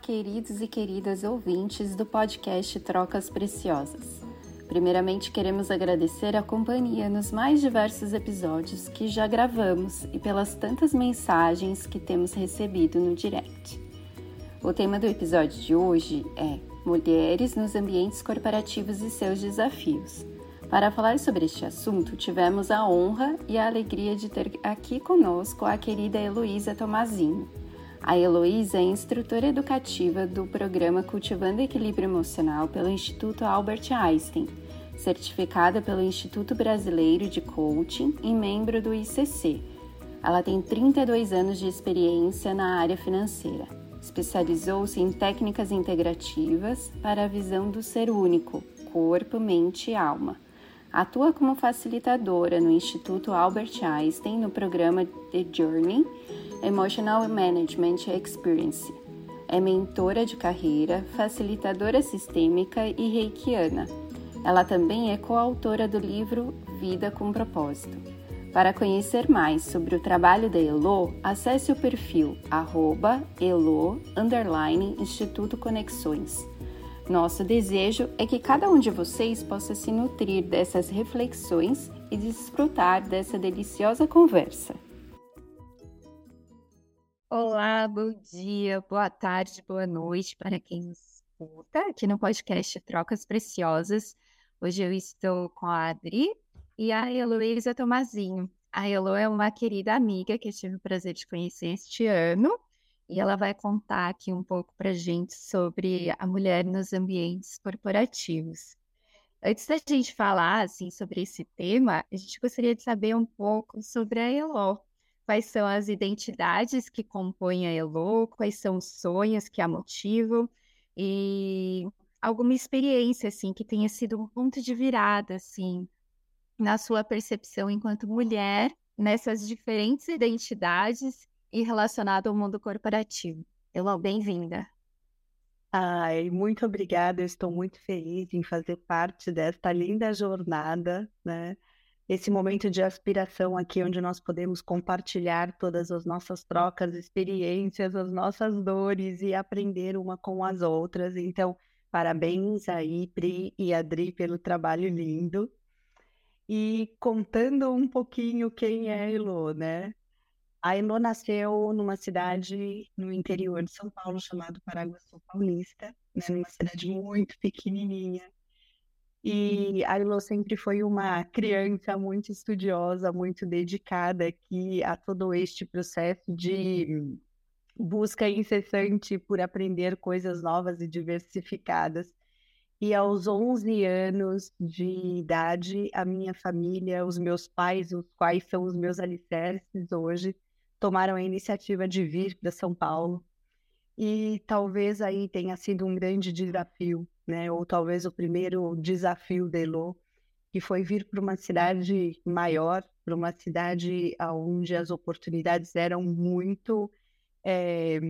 queridos e queridas ouvintes do podcast Trocas Preciosas. Primeiramente, queremos agradecer a companhia nos mais diversos episódios que já gravamos e pelas tantas mensagens que temos recebido no direct. O tema do episódio de hoje é Mulheres nos ambientes corporativos e seus desafios. Para falar sobre este assunto, tivemos a honra e a alegria de ter aqui conosco a querida Heloísa Tomazinho a Heloísa é instrutora educativa do programa Cultivando Equilíbrio Emocional pelo Instituto Albert Einstein, certificada pelo Instituto Brasileiro de Coaching e membro do ICC. Ela tem 32 anos de experiência na área financeira. Especializou-se em técnicas integrativas para a visão do ser único, corpo, mente e alma. Atua como facilitadora no Instituto Albert Einstein no programa The Journey Emotional Management Experience. É mentora de carreira, facilitadora sistêmica e reikiana. Ela também é coautora do livro Vida com Propósito. Para conhecer mais sobre o trabalho da Elo, acesse o perfil arroba Elo Instituto Conexões. Nosso desejo é que cada um de vocês possa se nutrir dessas reflexões e desfrutar dessa deliciosa conversa. Olá, bom dia, boa tarde, boa noite para quem nos escuta aqui no podcast Trocas Preciosas. Hoje eu estou com a Adri e a Heloísa Tomazinho. A Elo é uma querida amiga que eu tive o prazer de conhecer este ano e ela vai contar aqui um pouco para gente sobre a mulher nos ambientes corporativos. Antes da gente falar assim sobre esse tema, a gente gostaria de saber um pouco sobre a Elo quais são as identidades que compõem a Elo, quais são os sonhos que a motivam e alguma experiência assim que tenha sido um ponto de virada assim na sua percepção enquanto mulher nessas diferentes identidades e relacionado ao mundo corporativo. Elo, bem-vinda. Ai, muito obrigada. Eu estou muito feliz em fazer parte desta linda jornada, né? Esse momento de aspiração aqui, onde nós podemos compartilhar todas as nossas trocas, experiências, as nossas dores e aprender uma com as outras. Então, parabéns aí, Pri e Adri, pelo trabalho lindo. E contando um pouquinho quem é a Elo, né? A Elo nasceu numa cidade no interior de São Paulo, chamado Paraguaçu Paulista, né? numa cidade muito pequenininha, e a Ilô sempre foi uma criança muito estudiosa, muito dedicada aqui a todo este processo de busca incessante por aprender coisas novas e diversificadas. E aos 11 anos de idade, a minha família, os meus pais, os quais são os meus alicerces hoje, tomaram a iniciativa de vir para São Paulo. E talvez aí tenha sido um grande desafio né? Ou talvez o primeiro desafio de Elo, que foi vir para uma cidade maior, para uma cidade onde as oportunidades eram muito é,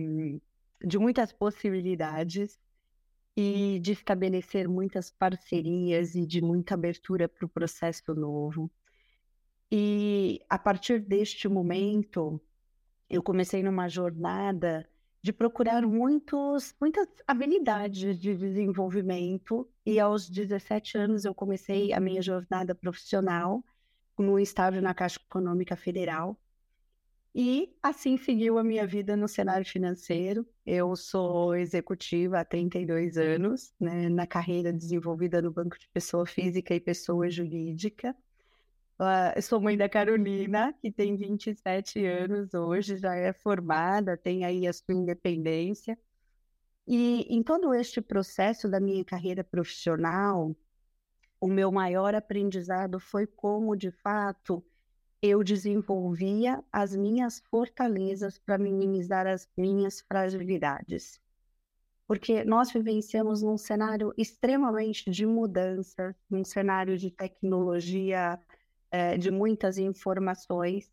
de muitas possibilidades e de estabelecer muitas parcerias e de muita abertura para o processo novo. E a partir deste momento, eu comecei numa jornada de procurar muitos, muitas habilidades de desenvolvimento. E aos 17 anos eu comecei a minha jornada profissional no estágio na Caixa Econômica Federal. E assim seguiu a minha vida no cenário financeiro. Eu sou executiva há 32 anos, né, na carreira desenvolvida no Banco de Pessoa Física e Pessoa Jurídica. Uh, eu sou mãe da Carolina, que tem 27 anos hoje, já é formada, tem aí a sua independência. E em todo este processo da minha carreira profissional, o meu maior aprendizado foi como, de fato, eu desenvolvia as minhas fortalezas para minimizar as minhas fragilidades. Porque nós vivenciamos num cenário extremamente de mudança, num cenário de tecnologia é, de muitas informações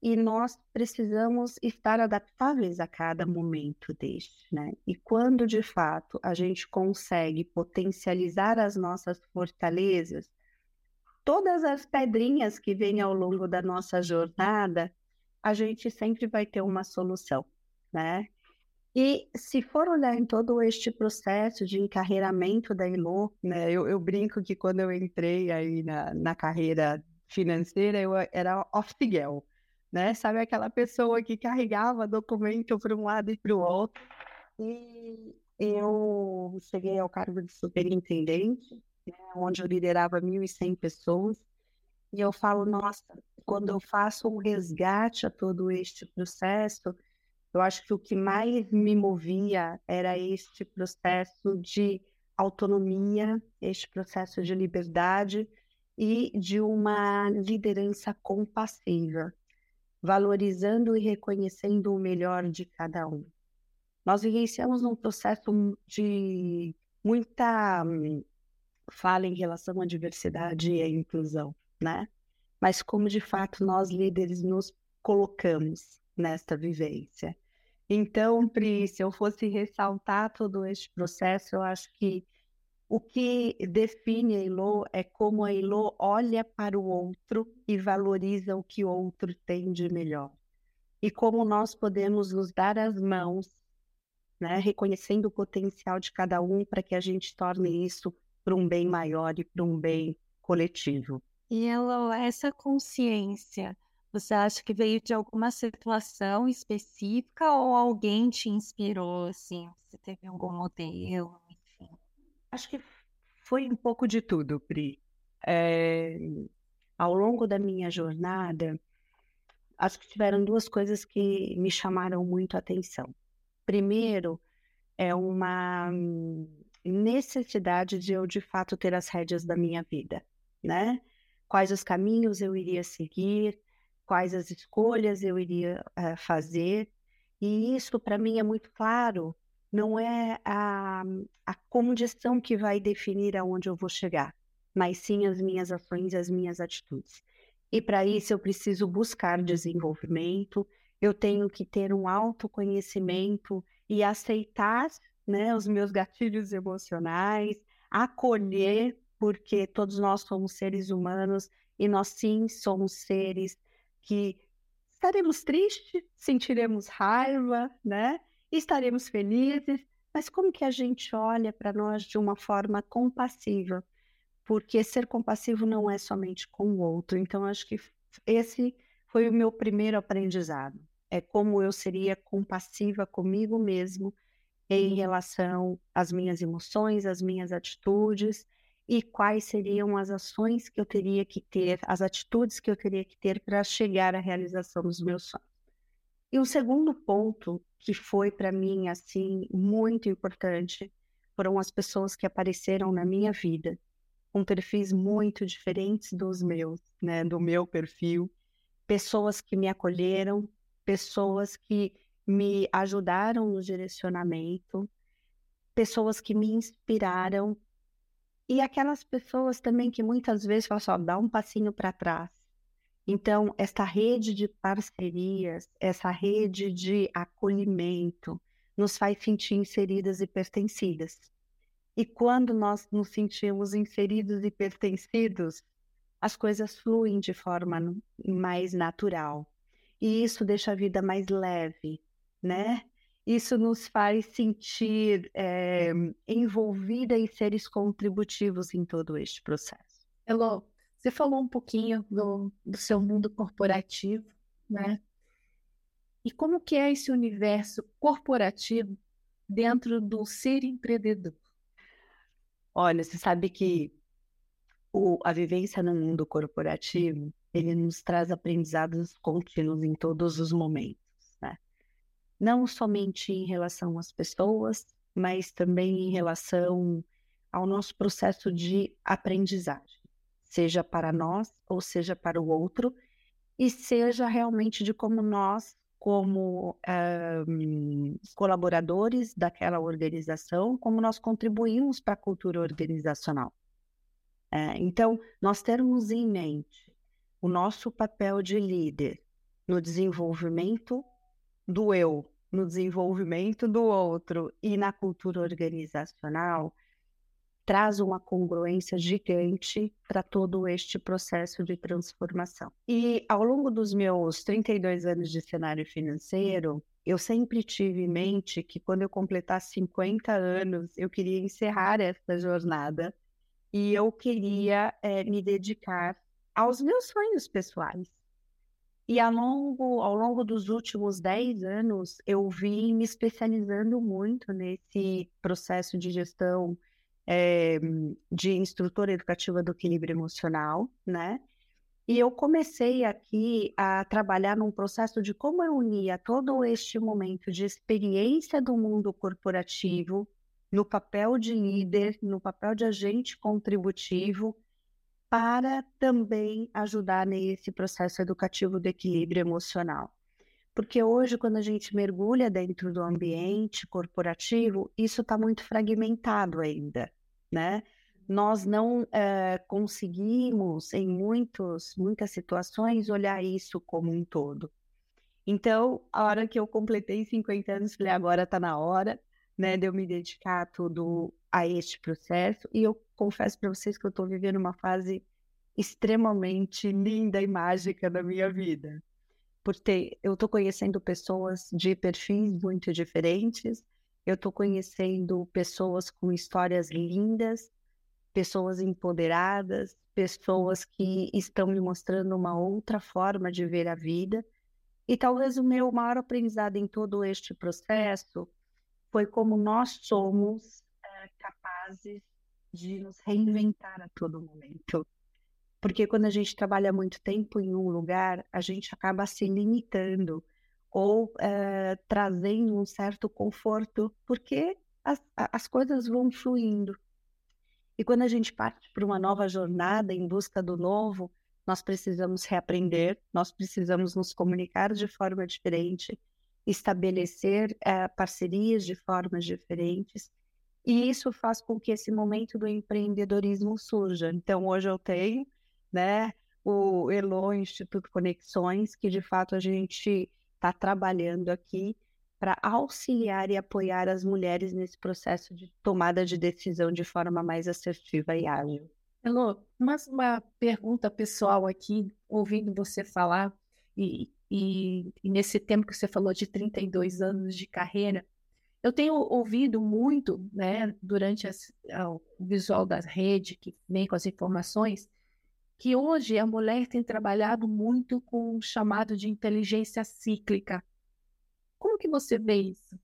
e nós precisamos estar adaptáveis a cada momento deste, né? E quando de fato a gente consegue potencializar as nossas fortalezas, todas as pedrinhas que vêm ao longo da nossa jornada, a gente sempre vai ter uma solução, né? E se for olhar em todo este processo de encarreiramento da Elo, né, eu, eu brinco que quando eu entrei aí na, na carreira financeira, eu era office girl, né? Sabe aquela pessoa que carregava documento para um lado e para o outro. E eu cheguei ao cargo de superintendente, né, onde eu liderava 1.100 pessoas. E eu falo, nossa, quando eu faço um resgate a todo este processo, eu acho que o que mais me movia era este processo de autonomia, este processo de liberdade e de uma liderança compassiva, valorizando e reconhecendo o melhor de cada um. Nós vivenciamos um processo de muita hum, fala em relação à diversidade e à inclusão, né? Mas como de fato nós líderes nos colocamos nesta vivência. Então, Pri, se eu fosse ressaltar todo este processo, eu acho que o que define a Elo é como a Elo olha para o outro e valoriza o que o outro tem de melhor. E como nós podemos nos dar as mãos, né, reconhecendo o potencial de cada um para que a gente torne isso para um bem maior e para um bem coletivo. E Elo, essa consciência você acha que veio de alguma situação específica ou alguém te inspirou, assim? Você teve algum modelo? Acho que foi um pouco de tudo, Pri. É, ao longo da minha jornada, acho que tiveram duas coisas que me chamaram muito a atenção. Primeiro, é uma necessidade de eu, de fato, ter as rédeas da minha vida, né? Quais os caminhos eu iria seguir, quais as escolhas eu iria uh, fazer. E isso, para mim, é muito claro. Não é a, a condição que vai definir aonde eu vou chegar, mas sim as minhas ações as minhas atitudes. E para isso eu preciso buscar desenvolvimento, eu tenho que ter um autoconhecimento e aceitar né, os meus gatilhos emocionais, acolher, porque todos nós somos seres humanos e nós sim somos seres que estaremos tristes, sentiremos raiva, né? Estaremos felizes, mas como que a gente olha para nós de uma forma compassiva? Porque ser compassivo não é somente com o outro. Então, acho que esse foi o meu primeiro aprendizado. É como eu seria compassiva comigo mesmo em relação às minhas emoções, às minhas atitudes e quais seriam as ações que eu teria que ter, as atitudes que eu teria que ter para chegar à realização dos meus sonhos. E o segundo ponto que foi para mim assim muito importante foram as pessoas que apareceram na minha vida com perfis muito diferentes dos meus, né, do meu perfil, pessoas que me acolheram, pessoas que me ajudaram no direcionamento, pessoas que me inspiraram e aquelas pessoas também que muitas vezes falam só, dá um passinho para trás. Então, essa rede de parcerias, essa rede de acolhimento, nos faz sentir inseridas e pertencidas. E quando nós nos sentimos inseridos e pertencidos, as coisas fluem de forma mais natural. E isso deixa a vida mais leve, né? isso nos faz sentir é, envolvida em seres contributivos em todo este processo. Elô, você falou um pouquinho do, do seu mundo corporativo, né? E como que é esse universo corporativo dentro do ser empreendedor? Olha, você sabe que o, a vivência no mundo corporativo, ele nos traz aprendizados contínuos em todos os momentos não somente em relação às pessoas, mas também em relação ao nosso processo de aprendizagem, seja para nós ou seja para o outro, e seja realmente de como nós, como um, colaboradores daquela organização, como nós contribuímos para a cultura organizacional. É, então, nós termos em mente o nosso papel de líder no desenvolvimento do eu no desenvolvimento do outro e na cultura organizacional traz uma congruência gigante para todo este processo de transformação. E ao longo dos meus 32 anos de cenário financeiro, eu sempre tive em mente que quando eu completar 50 anos, eu queria encerrar essa jornada e eu queria é, me dedicar aos meus sonhos pessoais. E ao longo, ao longo dos últimos 10 anos, eu vim me especializando muito nesse processo de gestão é, de instrutora educativa do equilíbrio emocional, né? E eu comecei aqui a trabalhar num processo de como eu unia todo este momento de experiência do mundo corporativo, no papel de líder, no papel de agente contributivo, para também ajudar nesse processo educativo do equilíbrio emocional. Porque hoje, quando a gente mergulha dentro do ambiente corporativo, isso está muito fragmentado ainda, né? nós não é, conseguimos, em muitos, muitas situações, olhar isso como um todo. Então, a hora que eu completei 50 anos, falei, agora está na hora né, de eu me dedicar tudo a este processo. E eu confesso para vocês que eu estou vivendo uma fase extremamente linda e mágica da minha vida. Porque eu estou conhecendo pessoas de perfis muito diferentes, eu estou conhecendo pessoas com histórias lindas, pessoas empoderadas, pessoas que estão me mostrando uma outra forma de ver a vida. E talvez o meu maior aprendizado em todo este processo foi como nós somos é, capazes de nos reinventar a todo momento. Porque quando a gente trabalha muito tempo em um lugar, a gente acaba se limitando ou é, trazendo um certo conforto, porque as, as coisas vão fluindo. E quando a gente parte para uma nova jornada em busca do novo, nós precisamos reaprender, nós precisamos nos comunicar de forma diferente, estabelecer é, parcerias de formas diferentes. E isso faz com que esse momento do empreendedorismo surja. Então, hoje eu tenho né, o Elo Instituto Conexões, que de fato a gente está trabalhando aqui para auxiliar e apoiar as mulheres nesse processo de tomada de decisão de forma mais assertiva e ágil. Elô, mas uma pergunta pessoal aqui, ouvindo você falar, e, e, e, nesse tempo que você falou de 32 anos de carreira, eu tenho ouvido muito, né, durante as, o visual da rede, que vem com as informações, que hoje a mulher tem trabalhado muito com o chamado de inteligência cíclica, como que você vê isso?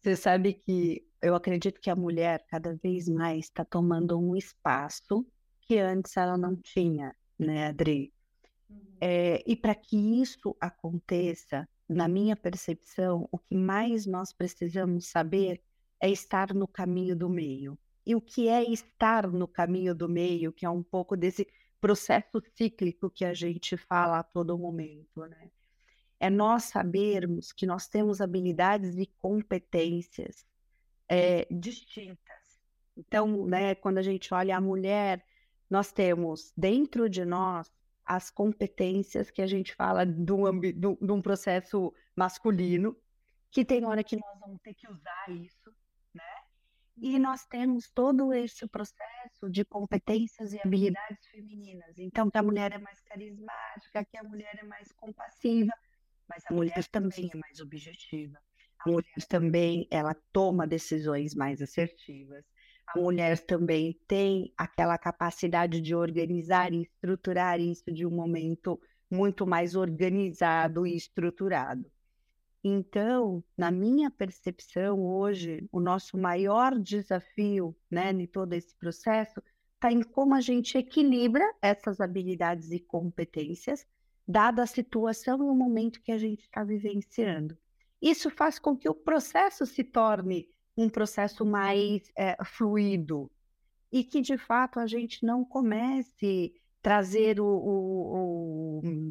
Você sabe que eu acredito que a mulher cada vez mais está tomando um espaço que antes ela não tinha, né, Adri? Uhum. É, e para que isso aconteça, na minha percepção, o que mais nós precisamos saber é estar no caminho do meio. E o que é estar no caminho do meio, que é um pouco desse processo cíclico que a gente fala a todo momento, né? é nós sabermos que nós temos habilidades e competências é, distintas. Então, né, quando a gente olha a mulher, nós temos dentro de nós as competências que a gente fala de um, de um processo masculino, que tem hora que nós vamos ter que usar isso? E nós temos todo esse processo de competências e habilidades femininas. Então, que a mulher é mais carismática, que a mulher é mais compassiva, mas a mulher também é mais objetiva. A mulher também ela toma decisões mais assertivas. A mulher também tem aquela capacidade de organizar e estruturar isso de um momento muito mais organizado e estruturado. Então, na minha percepção hoje, o nosso maior desafio, né, em todo esse processo, está em como a gente equilibra essas habilidades e competências dada a situação e o momento que a gente está vivenciando. Isso faz com que o processo se torne um processo mais é, fluido e que, de fato, a gente não comece a trazer o, o, o,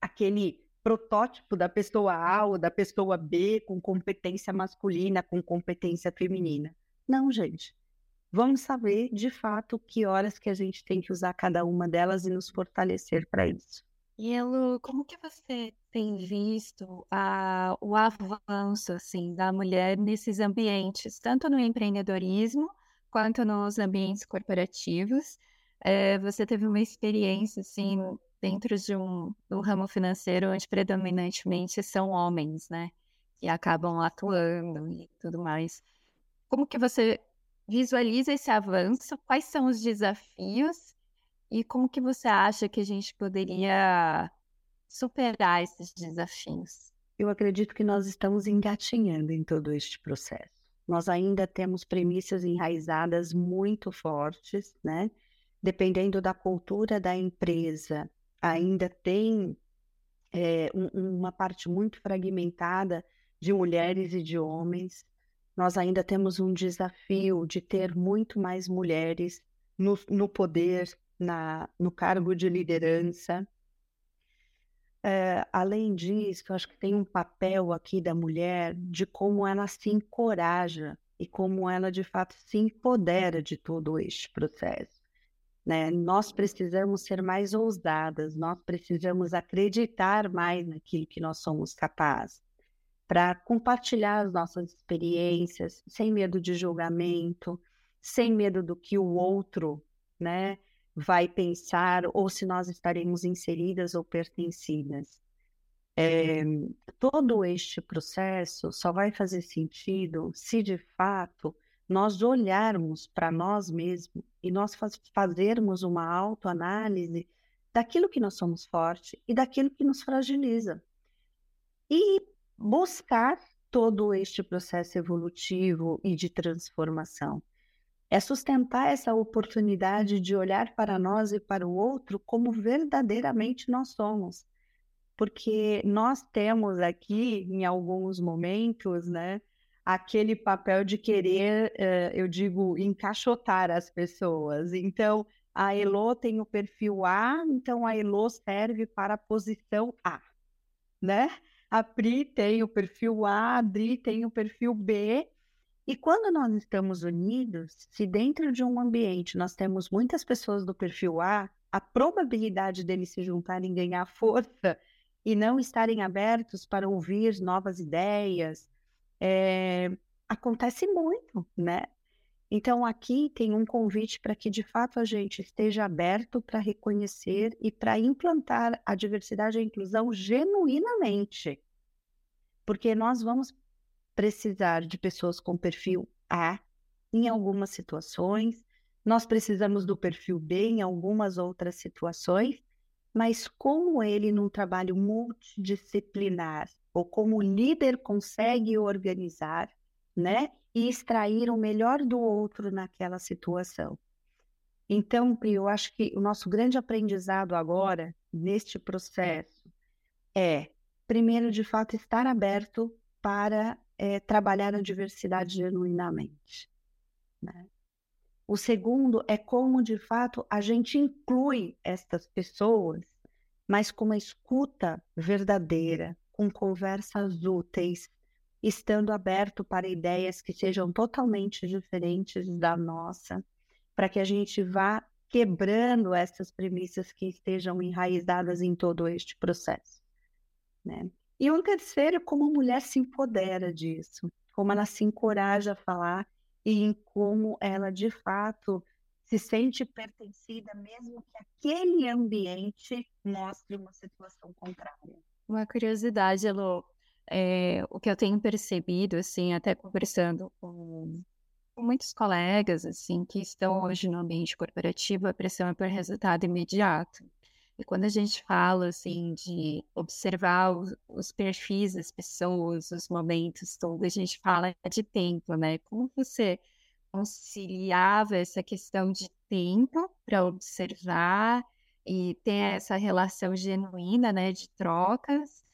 aquele protótipo da pessoa A ou da pessoa B com competência masculina, com competência feminina. Não, gente. Vamos saber, de fato, que horas que a gente tem que usar cada uma delas e nos fortalecer para isso. E como que você tem visto a, o avanço assim da mulher nesses ambientes, tanto no empreendedorismo quanto nos ambientes corporativos? É, você teve uma experiência assim dentro de um, ramo financeiro onde predominantemente são homens, né? Que acabam atuando e tudo mais. Como que você visualiza esse avanço? Quais são os desafios? E como que você acha que a gente poderia superar esses desafios? Eu acredito que nós estamos engatinhando em todo este processo. Nós ainda temos premissas enraizadas muito fortes, né? Dependendo da cultura da empresa, ainda tem é, um, uma parte muito fragmentada de mulheres e de homens. Nós ainda temos um desafio de ter muito mais mulheres no, no poder, na, no cargo de liderança. É, além disso, eu acho que tem um papel aqui da mulher de como ela se encoraja e como ela de fato se empodera de todo este processo. Né? Nós precisamos ser mais ousadas, nós precisamos acreditar mais naquilo que nós somos capazes, para compartilhar as nossas experiências, sem medo de julgamento, sem medo do que o outro né, vai pensar ou se nós estaremos inseridas ou pertencidas. É, todo este processo só vai fazer sentido se de fato nós olharmos para nós mesmos e nós faz, fazermos uma autoanálise daquilo que nós somos fortes e daquilo que nos fragiliza. E buscar todo este processo evolutivo e de transformação é sustentar essa oportunidade de olhar para nós e para o outro como verdadeiramente nós somos. Porque nós temos aqui, em alguns momentos, né, aquele papel de querer, eh, eu digo, encaixotar as pessoas. Então, a Elo tem o perfil A, então a Elo serve para a posição A, né? A Pri tem o perfil A, a Adri tem o perfil B, e quando nós estamos unidos, se dentro de um ambiente nós temos muitas pessoas do perfil A, a probabilidade deles se juntarem ganhar força e não estarem abertos para ouvir novas ideias é, acontece muito, né? Então aqui tem um convite para que de fato a gente esteja aberto para reconhecer e para implantar a diversidade e a inclusão genuinamente. Porque nós vamos precisar de pessoas com perfil A em algumas situações, nós precisamos do perfil B em algumas outras situações, mas como ele num trabalho multidisciplinar ou como o líder consegue organizar, né, e extrair o melhor do outro naquela situação. Então, eu acho que o nosso grande aprendizado agora neste processo é, primeiro, de fato, estar aberto para é, trabalhar a diversidade genuinamente. Né? O segundo é como, de fato, a gente inclui estas pessoas, mas com uma escuta verdadeira, com conversas úteis, estando aberto para ideias que sejam totalmente diferentes da nossa, para que a gente vá quebrando essas premissas que estejam enraizadas em todo este processo. Né? E um terceiro, como a mulher se empodera disso, como ela se encoraja a falar e em como ela de fato se sente pertencida, mesmo que aquele ambiente mostre uma situação contrária. Uma curiosidade, Elo, é, o que eu tenho percebido, assim, até conversando com, com muitos colegas, assim, que estão hoje no ambiente corporativo, a pressão é por resultado imediato. E quando a gente fala assim de observar os, os, perfis das pessoas, os momentos todos, a gente fala de tempo, né? Como você conciliava essa questão de tempo para observar e ter essa relação genuína, né, de trocas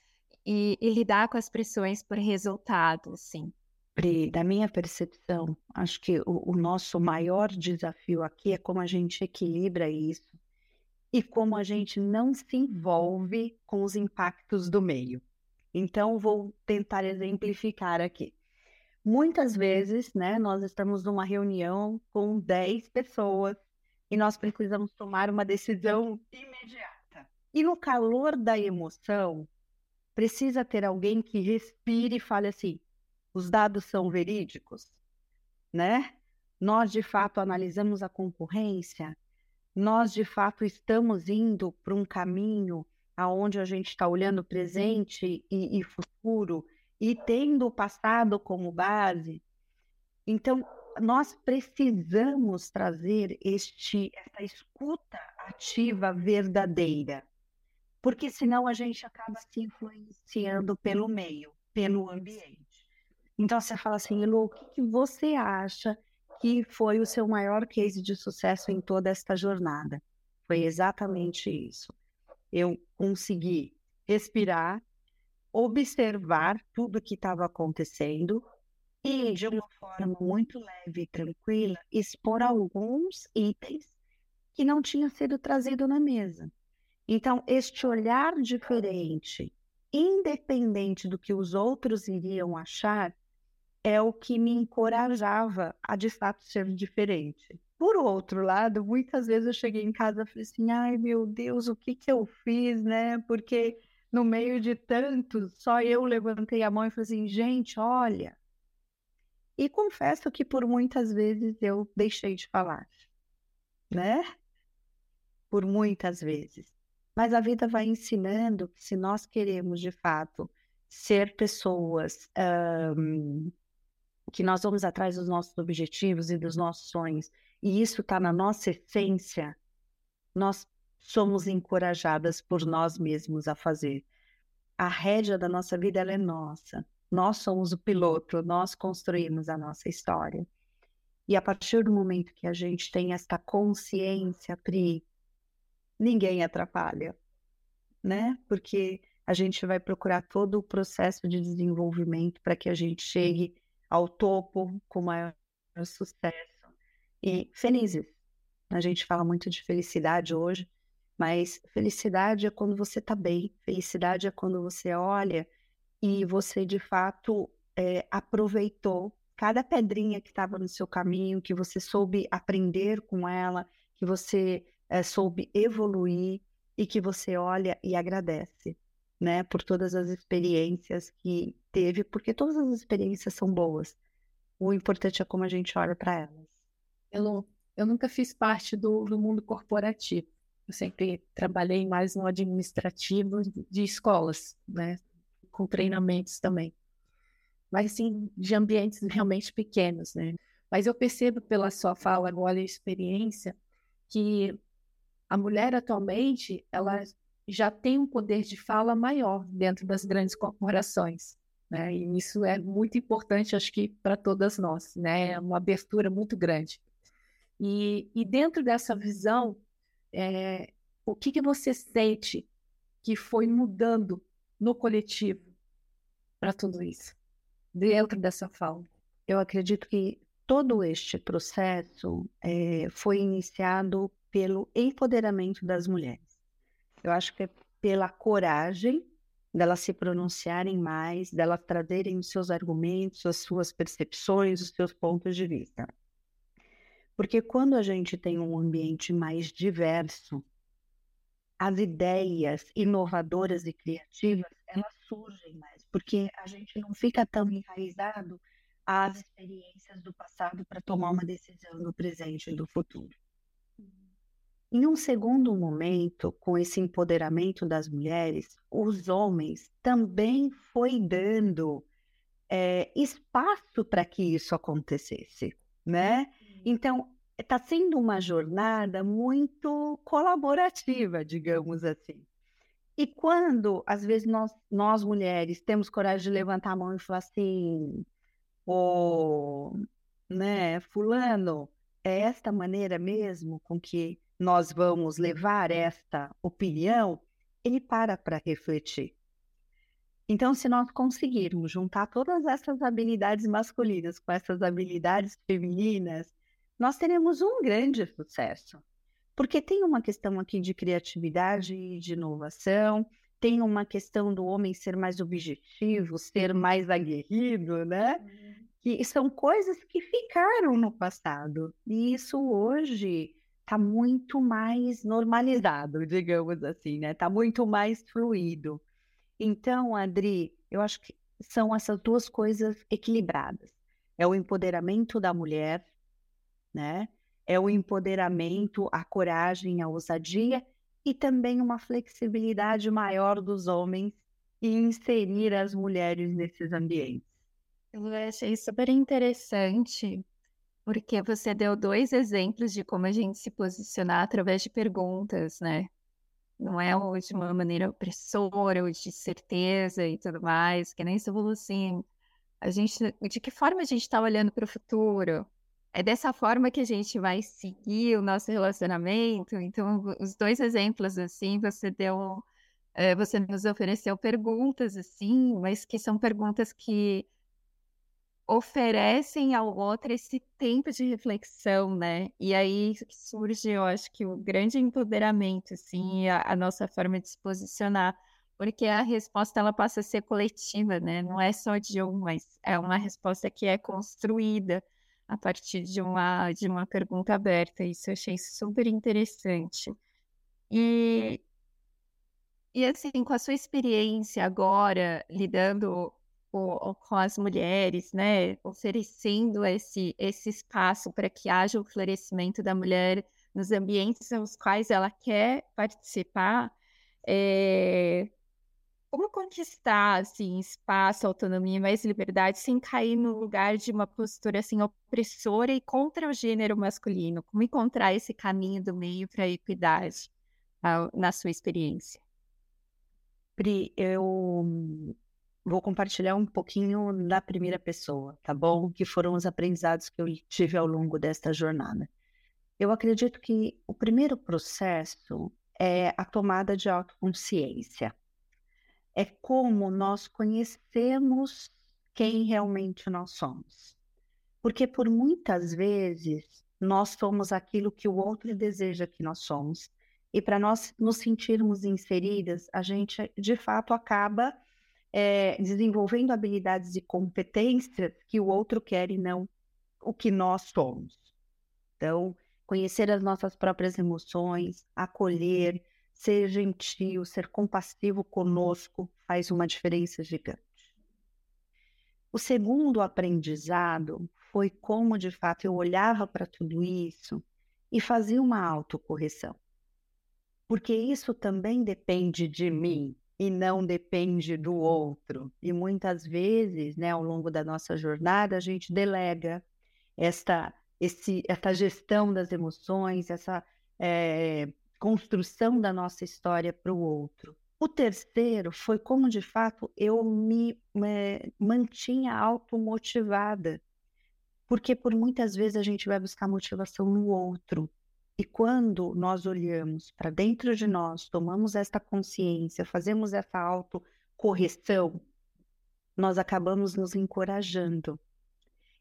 e, e lidar com as pressões por resultado, assim? Pri, da minha percepção, acho que o, o nosso maior desafio aqui é como a gente equilibra isso e como a gente não se envolve com os impactos do meio. Então, vou tentar exemplificar aqui. Muitas vezes, né, nós estamos numa reunião com 10 pessoas e nós precisamos tomar uma decisão imediata. E no calor da emoção, precisa ter alguém que respire e fale assim: os dados são verídicos, né? Nós de fato analisamos a concorrência, nós de fato estamos indo para um caminho aonde a gente está olhando presente e, e futuro e tendo o passado como base. Então, nós precisamos trazer este, essa escuta ativa verdadeira, porque senão a gente acaba se influenciando pelo meio, pelo ambiente. Então você fala assim, Elo, o que, que você acha que foi o seu maior case de sucesso em toda esta jornada? Foi exatamente isso. Eu consegui respirar, observar tudo que estava acontecendo e, de uma forma muito leve e tranquila, expor alguns itens que não tinham sido trazido na mesa. Então, este olhar diferente, independente do que os outros iriam achar, é o que me encorajava a de fato ser diferente. Por outro lado, muitas vezes eu cheguei em casa e falei assim: ai meu Deus, o que que eu fiz, né? Porque no meio de tantos, só eu levantei a mão e falei assim: gente, olha. E confesso que por muitas vezes eu deixei de falar, né? Por muitas vezes. Mas a vida vai ensinando que se nós queremos de fato ser pessoas um, que nós vamos atrás dos nossos objetivos e dos nossos sonhos, e isso está na nossa essência, nós somos encorajadas por nós mesmos a fazer. A rédea da nossa vida ela é nossa. Nós somos o piloto, nós construímos a nossa história. E a partir do momento que a gente tem esta consciência, Pri, ninguém atrapalha, né? Porque a gente vai procurar todo o processo de desenvolvimento para que a gente chegue ao topo com maior sucesso e felizes. A gente fala muito de felicidade hoje, mas felicidade é quando você está bem, felicidade é quando você olha e você de fato é, aproveitou cada pedrinha que estava no seu caminho, que você soube aprender com ela, que você é, soube evoluir e que você olha e agradece né, por todas as experiências que teve, porque todas as experiências são boas. O importante é como a gente olha para elas. Eu, nunca fiz parte do, do mundo corporativo. Eu sempre trabalhei mais no administrativo de escolas, né, com treinamentos também. Mas sim, de ambientes realmente pequenos, né? Mas eu percebo pela sua fala agora e experiência que a mulher atualmente, ela já tem um poder de fala maior dentro das grandes corporações. Né? E isso é muito importante, acho que para todas nós, né? É uma abertura muito grande. E, e dentro dessa visão, é, o que, que você sente que foi mudando no coletivo para tudo isso, dentro dessa fala? Eu acredito que todo este processo é, foi iniciado pelo empoderamento das mulheres. Eu acho que é pela coragem delas se pronunciarem mais, delas trazerem os seus argumentos, as suas percepções, os seus pontos de vista. Porque quando a gente tem um ambiente mais diverso, as ideias inovadoras e criativas, elas surgem mais, porque a gente não fica tão enraizado às experiências do passado para tomar uma decisão no presente e do futuro. Em um segundo momento, com esse empoderamento das mulheres, os homens também foi dando é, espaço para que isso acontecesse, né? Então, está sendo uma jornada muito colaborativa, digamos assim. E quando, às vezes, nós, nós mulheres temos coragem de levantar a mão e falar assim, ô, oh, né, fulano, é esta maneira mesmo com que nós vamos levar esta opinião, ele para para refletir. Então, se nós conseguirmos juntar todas essas habilidades masculinas com essas habilidades femininas, nós teremos um grande sucesso. Porque tem uma questão aqui de criatividade e de inovação, tem uma questão do homem ser mais objetivo, ser mais aguerrido, né? Uhum. Que são coisas que ficaram no passado. E isso hoje está muito mais normalizado, digamos assim, né? Está muito mais fluido. Então, Adri, eu acho que são essas duas coisas equilibradas. É o empoderamento da mulher, né? é o empoderamento, a coragem, a ousadia e também uma flexibilidade maior dos homens e inserir as mulheres nesses ambientes. Eu achei super interessante, porque você deu dois exemplos de como a gente se posicionar através de perguntas, né? Não é de uma maneira opressora ou de certeza e tudo mais, que nem você falou assim. A gente, de que forma a gente está olhando para o futuro? É dessa forma que a gente vai seguir o nosso relacionamento? Então, os dois exemplos, assim, você deu é, você nos ofereceu perguntas, assim, mas que são perguntas que oferecem ao outro esse tempo de reflexão, né? E aí surge, eu acho que o grande empoderamento, assim, a, a, nossa forma de se posicionar, porque a resposta ela passa a ser coletiva, né? Não é só de um, mas é uma resposta que é construída a partir de uma de uma pergunta aberta. Isso eu achei super interessante. E e assim, com a sua experiência agora lidando com, com as mulheres, né, oferecendo esse, esse espaço para que haja o florescimento da mulher nos ambientes nos quais ela quer participar, é... como conquistar assim, espaço, autonomia, mais liberdade sem cair no lugar de uma postura assim opressora e contra o gênero masculino? Como encontrar esse caminho do meio para a equidade na sua experiência? Pri, eu vou compartilhar um pouquinho da primeira pessoa, tá bom? Que foram os aprendizados que eu tive ao longo desta jornada. Eu acredito que o primeiro processo é a tomada de autoconsciência. É como nós conhecemos quem realmente nós somos. Porque por muitas vezes nós somos aquilo que o outro deseja que nós somos e para nós nos sentirmos inseridas, a gente de fato acaba é, desenvolvendo habilidades e competências que o outro quer e não o que nós somos. Então, conhecer as nossas próprias emoções, acolher, ser gentil, ser compassivo conosco faz uma diferença gigante. O segundo aprendizado foi como de fato eu olhava para tudo isso e fazia uma autocorreção porque isso também depende de mim e não depende do outro. E muitas vezes, né, ao longo da nossa jornada, a gente delega esta, esse, essa gestão das emoções, essa é, construção da nossa história para o outro. O terceiro foi como, de fato, eu me é, mantinha automotivada, porque por muitas vezes a gente vai buscar motivação no outro, e quando nós olhamos para dentro de nós, tomamos esta consciência, fazemos essa autocorreção, nós acabamos nos encorajando.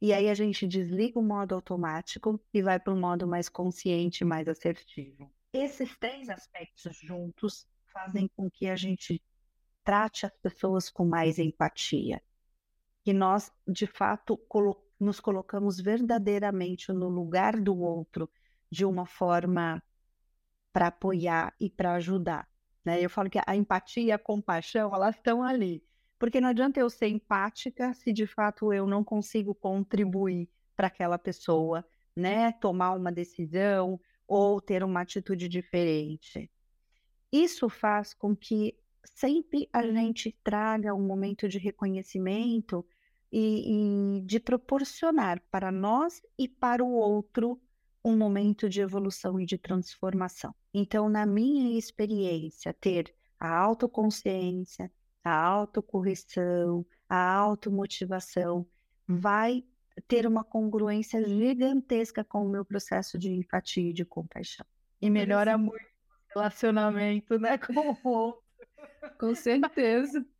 E aí a gente desliga o modo automático e vai para um modo mais consciente, mais assertivo. Esses três aspectos juntos fazem com que a gente trate as pessoas com mais empatia. Que nós, de fato, colo nos colocamos verdadeiramente no lugar do outro de uma forma para apoiar e para ajudar. Né? Eu falo que a empatia e a compaixão, elas estão ali. Porque não adianta eu ser empática se de fato eu não consigo contribuir para aquela pessoa, né? Tomar uma decisão ou ter uma atitude diferente. Isso faz com que sempre a gente traga um momento de reconhecimento e, e de proporcionar para nós e para o outro um momento de evolução e de transformação. Então, na minha experiência, ter a autoconsciência, a autocorreção, a automotivação vai ter uma congruência gigantesca com o meu processo de empatia e de compaixão. E melhora muito o relacionamento, né, com o outro. Com certeza.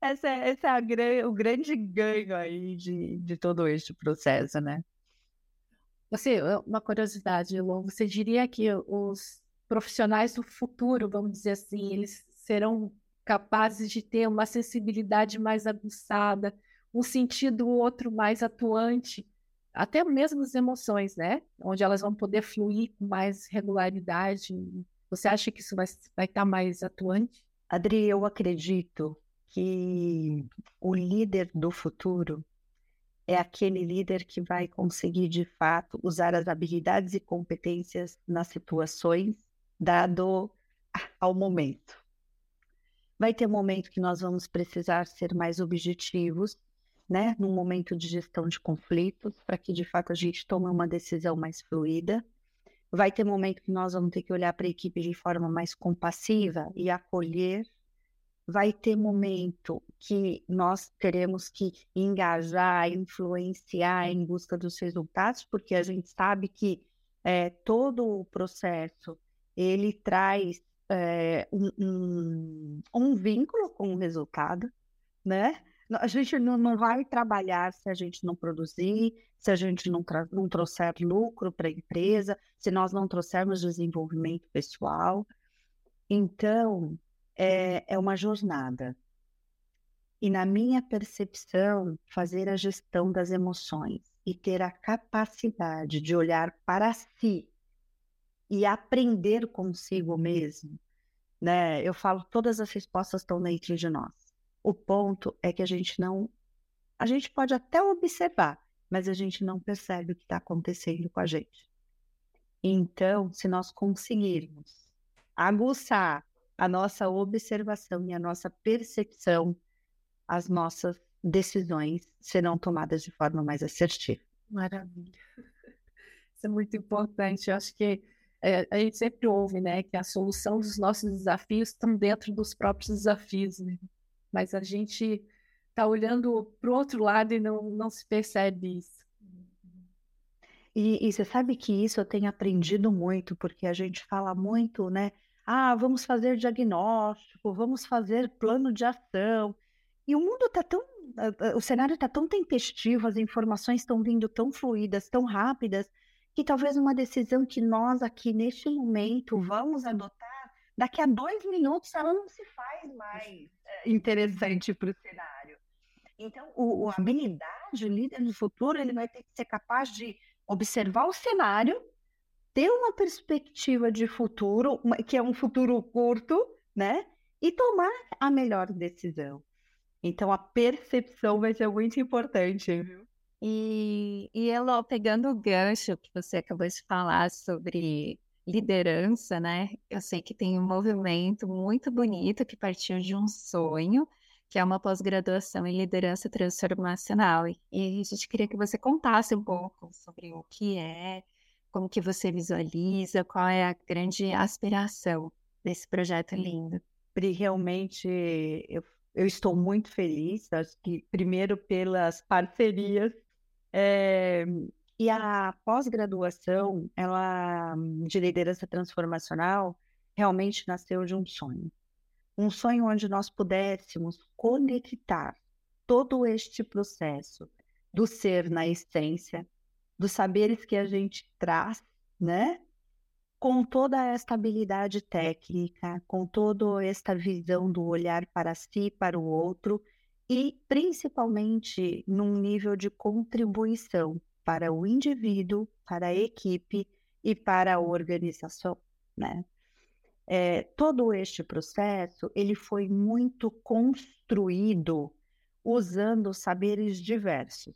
Essa, é, esse é o grande ganho aí de, de todo este processo, né? Você, uma curiosidade, Elon, você diria que os profissionais do futuro, vamos dizer assim, eles serão capazes de ter uma sensibilidade mais aguçada, um sentido outro mais atuante, até mesmo as emoções, né? Onde elas vão poder fluir com mais regularidade. Você acha que isso vai, estar mais atuante? Adri, eu acredito que o líder do futuro é aquele líder que vai conseguir, de fato, usar as habilidades e competências nas situações, dado ao momento. Vai ter momento que nós vamos precisar ser mais objetivos, né, num momento de gestão de conflitos, para que de fato a gente tome uma decisão mais fluida. Vai ter momento que nós vamos ter que olhar para a equipe de forma mais compassiva e acolher. Vai ter momento que nós teremos que engajar, influenciar em busca dos resultados, porque a gente sabe que é, todo o processo ele traz é, um, um, um vínculo com o resultado, né? A gente não, não vai trabalhar se a gente não produzir, se a gente não, não trouxer lucro para a empresa, se nós não trouxermos desenvolvimento pessoal. Então, é, é uma jornada. E, na minha percepção, fazer a gestão das emoções e ter a capacidade de olhar para si e aprender consigo mesmo, né? Eu falo, todas as respostas estão dentro de nós. O ponto é que a gente não. A gente pode até observar, mas a gente não percebe o que está acontecendo com a gente. Então, se nós conseguirmos aguçar a nossa observação e a nossa percepção, as nossas decisões serão tomadas de forma mais assertiva. Maravilha. Isso é muito importante. Eu acho que é, a gente sempre ouve, né, que a solução dos nossos desafios estão dentro dos próprios desafios, né? Mas a gente está olhando para o outro lado e não, não se percebe isso. E, e, você sabe que isso eu tenho aprendido muito, porque a gente fala muito, né? Ah, vamos fazer diagnóstico, vamos fazer plano de ação. E o mundo está tão. O cenário está tão tempestivo, as informações estão vindo tão fluídas, tão rápidas, que talvez uma decisão que nós aqui neste momento vamos adotar daqui a dois minutos ela não se faz mais é, interessante para o cenário. Então, o, a habilidade, o líder do futuro, ele vai ter que ser capaz de observar o cenário, ter uma perspectiva de futuro, que é um futuro curto, né? E tomar a melhor decisão. Então, a percepção vai ser muito importante, viu? E, e Elo, pegando o gancho que você acabou de falar sobre liderança, né? Eu sei que tem um movimento muito bonito que partiu de um sonho, que é uma pós-graduação em liderança transformacional. E a gente queria que você contasse um pouco sobre o que é, como que você visualiza, qual é a grande aspiração desse projeto lindo. Pri, realmente eu, eu estou muito feliz, acho que primeiro pelas parcerias é, e a pós-graduação, ela de liderança transformacional, realmente nasceu de um sonho. Um sonho onde nós pudéssemos conectar todo este processo do ser na essência, dos saberes que a gente traz, né? Com toda esta habilidade técnica, com toda esta visão do olhar para si, para o outro, e principalmente num nível de contribuição para o indivíduo, para a equipe e para a organização, né? É, todo este processo ele foi muito construído usando saberes diversos,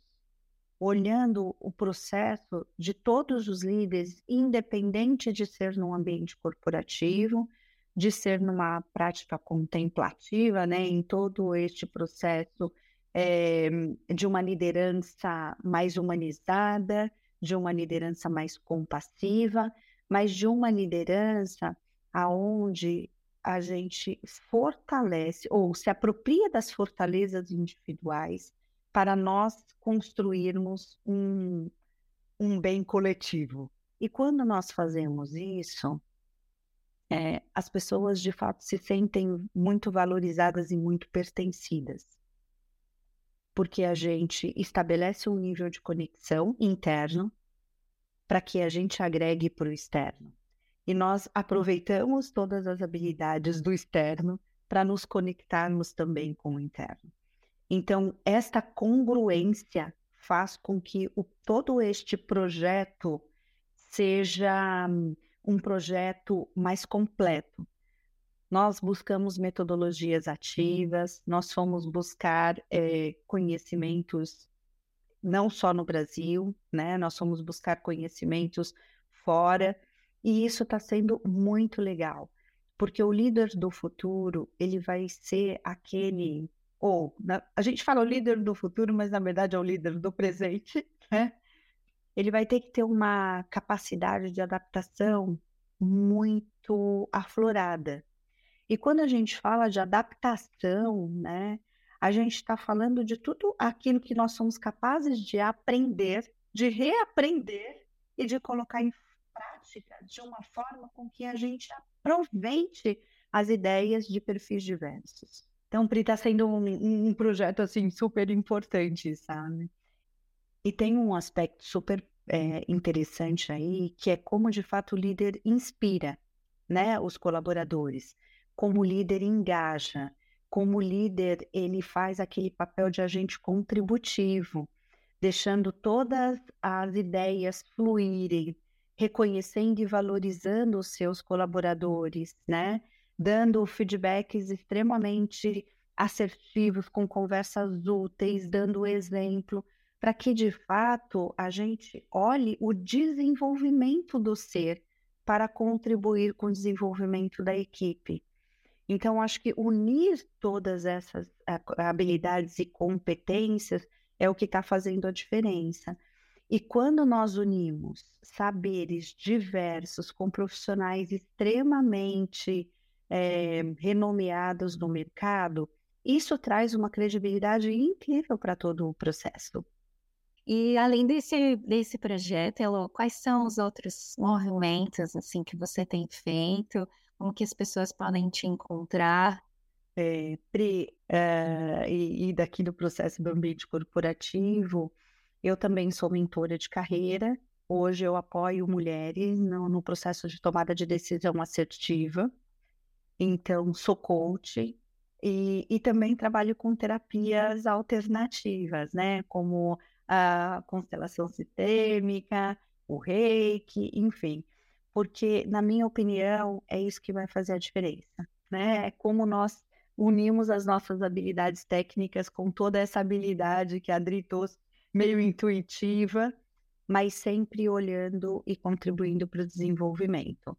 olhando o processo de todos os líderes, independente de ser num ambiente corporativo, de ser numa prática contemplativa, né, em todo este processo é, de uma liderança mais humanizada, de uma liderança mais compassiva, mas de uma liderança aonde a gente fortalece ou se apropria das fortalezas individuais para nós construirmos um, um bem coletivo. E quando nós fazemos isso, é, as pessoas de fato se sentem muito valorizadas e muito pertencidas porque a gente estabelece um nível de conexão interno para que a gente agregue para o externo. E nós aproveitamos todas as habilidades do externo para nos conectarmos também com o interno. Então, esta congruência faz com que o, todo este projeto seja um projeto mais completo, nós buscamos metodologias ativas, nós fomos buscar é, conhecimentos não só no Brasil, né? Nós fomos buscar conhecimentos fora, e isso está sendo muito legal, porque o líder do futuro, ele vai ser aquele, ou na, a gente fala o líder do futuro, mas na verdade é o líder do presente, né? Ele vai ter que ter uma capacidade de adaptação muito aflorada. E quando a gente fala de adaptação, né, a gente está falando de tudo aquilo que nós somos capazes de aprender, de reaprender e de colocar em prática de uma forma com que a gente aproveite as ideias de perfis diversos. Então, Pri, está sendo um, um, projeto assim super importante, sabe? E tem um aspecto super é, interessante aí, que é como de fato o líder inspira, né, os colaboradores, como líder engaja, como líder ele faz aquele papel de agente contributivo, deixando todas as ideias fluírem, reconhecendo e valorizando os seus colaboradores, né? Dando feedbacks extremamente assertivos, com conversas úteis, dando exemplo, para que de fato a gente olhe o desenvolvimento do ser para contribuir com o desenvolvimento da equipe. Então, acho que unir todas essas habilidades e competências é o que está fazendo a diferença. E quando nós unimos saberes diversos com profissionais extremamente é, renomeados no mercado, isso traz uma credibilidade incrível para todo o processo. E além desse, desse projeto, Elo, quais são os outros movimentos assim que você tem feito? Como que as pessoas podem te encontrar? É, Pri, é, e, e daqui do processo do ambiente corporativo, eu também sou mentora de carreira. Hoje eu apoio mulheres no, no processo de tomada de decisão assertiva. Então, sou coach e, e também trabalho com terapias alternativas, né? Como a constelação sistêmica, o reiki, enfim. Porque, na minha opinião, é isso que vai fazer a diferença, né? É como nós unimos as nossas habilidades técnicas com toda essa habilidade que a Adri trouxe meio intuitiva, mas sempre olhando e contribuindo para o desenvolvimento.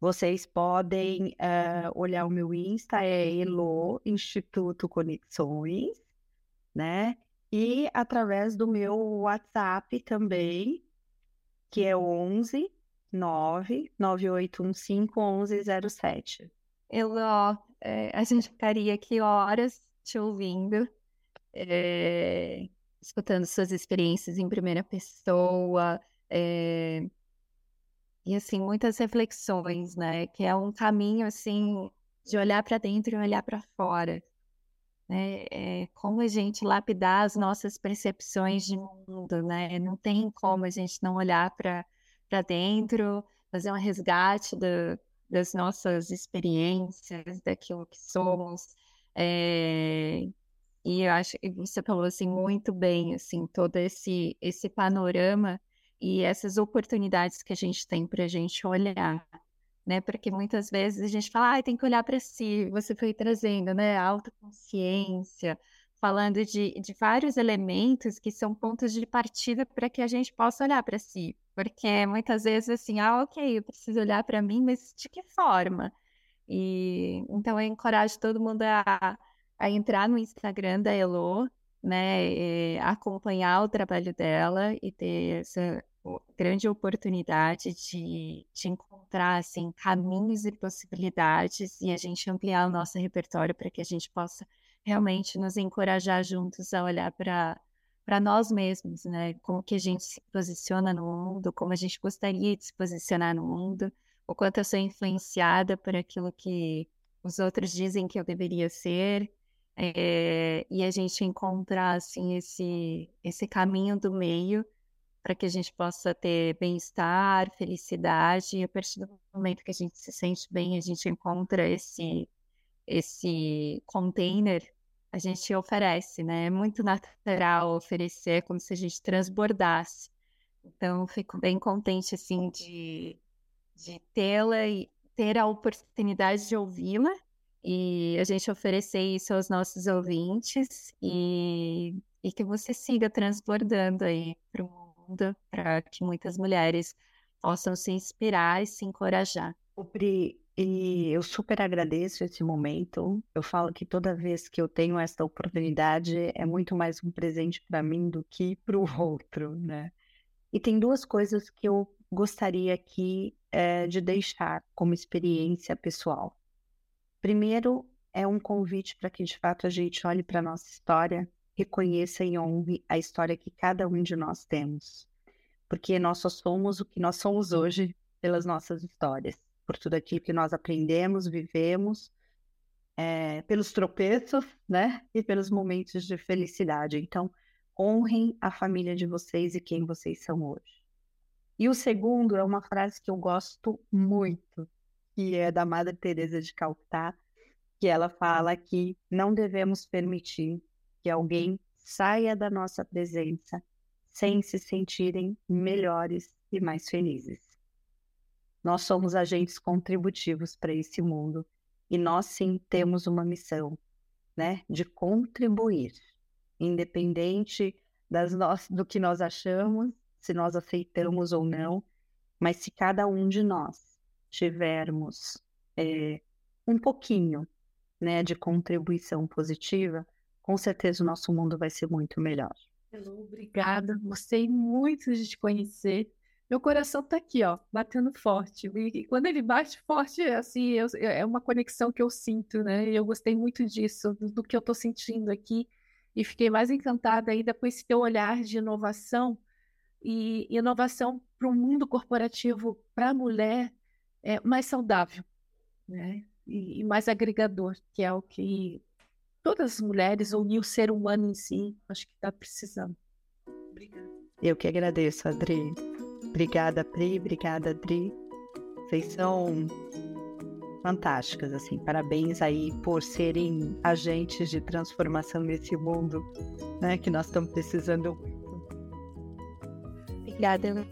Vocês podem uh, olhar o meu Insta, é Elo Instituto Conexões, né? E através do meu WhatsApp também, que é 11 9 9815 1107. Elo, é, a gente ficaria aqui horas te ouvindo. É, escutando suas experiências em primeira pessoa, é... e assim, muitas reflexões, né? Que é um caminho assim de olhar para dentro e olhar para fora. Né? É como a gente lapidar as nossas percepções de mundo, né? Não tem como a gente não olhar para dentro, fazer um resgate do, das nossas experiências, daquilo que somos, é, e eu acho que você falou assim muito bem, assim, todo esse esse panorama e essas oportunidades que a gente tem para a gente olhar, né? Porque muitas vezes a gente fala, ah, tem que olhar para si. Você foi trazendo, né? Autoconsciência, falando de, de vários elementos que são pontos de partida para que a gente possa olhar para si. Porque muitas vezes assim, ah, ok, eu preciso olhar para mim, mas de que forma? E então eu encorajo todo mundo a a entrar no Instagram da Elo, né, acompanhar o trabalho dela e ter essa grande oportunidade de, de encontrar assim caminhos e possibilidades e a gente ampliar o nosso repertório para que a gente possa realmente nos encorajar juntos a olhar para para nós mesmos, né? Como que a gente se posiciona no mundo, como a gente gostaria de se posicionar no mundo, o quanto eu sou influenciada por aquilo que os outros dizem que eu deveria ser, é, e a gente encontrar assim esse esse caminho do meio para que a gente possa ter bem-estar, felicidade e a partir do momento que a gente se sente bem, a gente encontra esse esse container, a gente oferece, né? É muito natural oferecer, como se a gente transbordasse. Então, fico bem contente assim de, de tê-la e ter a oportunidade de ouvi-la e a gente oferecer isso aos nossos ouvintes e e que você siga transbordando aí para o mundo, para que muitas mulheres possam se inspirar e se encorajar. O Pri, e eu super agradeço esse momento. Eu falo que toda vez que eu tenho essa oportunidade é muito mais um presente para mim do que para o outro, né? E tem duas coisas que eu gostaria aqui é, de deixar como experiência pessoal. Primeiro, é um convite para que de fato a gente olhe para a nossa história, reconheça e honre a história que cada um de nós temos. Porque nós só somos o que nós somos hoje pelas nossas histórias por tudo aquilo que nós aprendemos, vivemos, é, pelos tropeços, né? E pelos momentos de felicidade. Então, honrem a família de vocês e quem vocês são hoje. E o segundo é uma frase que eu gosto muito, que é da Madre Teresa de Calcutá, que ela fala que não devemos permitir que alguém saia da nossa presença sem se sentirem melhores e mais felizes. Nós somos agentes contributivos para esse mundo e nós sim temos uma missão, né, de contribuir, independente das nós, do que nós achamos, se nós aceitamos ou não, mas se cada um de nós tivermos é, um pouquinho, né, de contribuição positiva, com certeza o nosso mundo vai ser muito melhor. Obrigada, gostei muito de te conhecer meu coração tá aqui, ó, batendo forte. E quando ele bate forte, assim, eu, é uma conexão que eu sinto, né? E eu gostei muito disso, do, do que eu tô sentindo aqui. E fiquei mais encantada ainda com esse teu olhar de inovação e inovação para um mundo corporativo para a mulher é, mais saudável, né? E, e mais agregador, que é o que todas as mulheres ou o ser humano em si, acho que está precisando. Obrigada. Eu que agradeço, Adri. Obrigada, Pri. Obrigada, Adri. Vocês são fantásticas, assim. Parabéns aí por serem agentes de transformação nesse mundo, né? Que nós estamos precisando Obrigada.